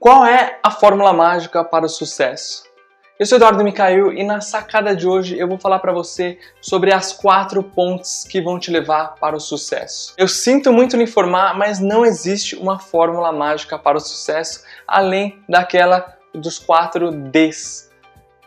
Qual é a fórmula mágica para o sucesso? Eu sou Eduardo Micael e na sacada de hoje eu vou falar para você sobre as quatro pontes que vão te levar para o sucesso. Eu sinto muito lhe informar, mas não existe uma fórmula mágica para o sucesso além daquela dos quatro Ds: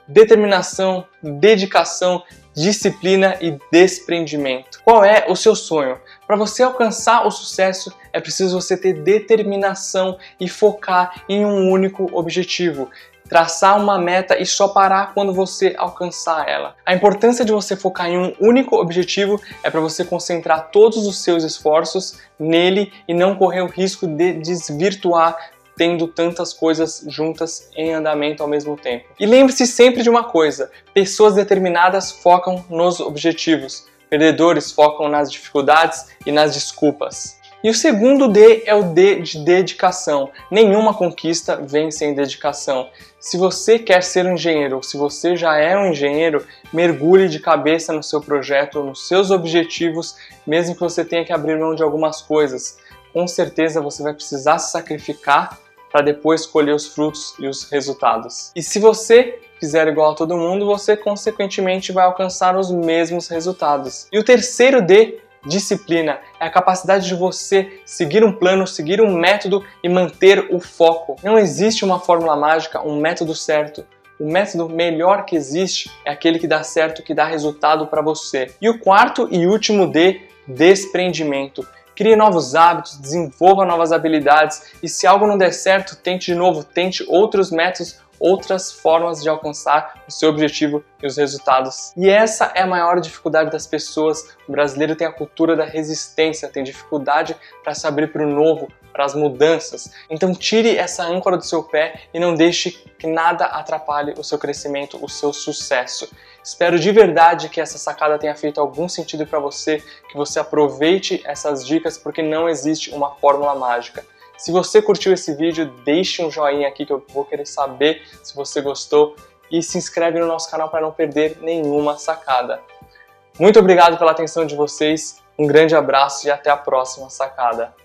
determinação, dedicação, disciplina e desprendimento. Qual é o seu sonho? Para você alcançar o sucesso, é preciso você ter determinação e focar em um único objetivo traçar uma meta e só parar quando você alcançar ela. A importância de você focar em um único objetivo é para você concentrar todos os seus esforços nele e não correr o risco de desvirtuar tendo tantas coisas juntas em andamento ao mesmo tempo. E lembre-se sempre de uma coisa: pessoas determinadas focam nos objetivos, perdedores focam nas dificuldades e nas desculpas. E o segundo D é o D de dedicação. Nenhuma conquista vem sem dedicação. Se você quer ser um engenheiro ou se você já é um engenheiro, mergulhe de cabeça no seu projeto, nos seus objetivos, mesmo que você tenha que abrir mão de algumas coisas. Com certeza você vai precisar se sacrificar para depois colher os frutos e os resultados. E se você fizer igual a todo mundo, você consequentemente vai alcançar os mesmos resultados. E o terceiro D Disciplina é a capacidade de você seguir um plano, seguir um método e manter o foco. Não existe uma fórmula mágica, um método certo. O método melhor que existe é aquele que dá certo, que dá resultado para você. E o quarto e último D, desprendimento. Crie novos hábitos, desenvolva novas habilidades e se algo não der certo, tente de novo, tente outros métodos outras formas de alcançar o seu objetivo e os resultados. E essa é a maior dificuldade das pessoas. O brasileiro tem a cultura da resistência, tem dificuldade para se abrir para o novo, para as mudanças. Então tire essa âncora do seu pé e não deixe que nada atrapalhe o seu crescimento, o seu sucesso. Espero de verdade que essa sacada tenha feito algum sentido para você, que você aproveite essas dicas porque não existe uma fórmula mágica. Se você curtiu esse vídeo, deixe um joinha aqui que eu vou querer saber se você gostou e se inscreve no nosso canal para não perder nenhuma sacada. Muito obrigado pela atenção de vocês, um grande abraço e até a próxima sacada.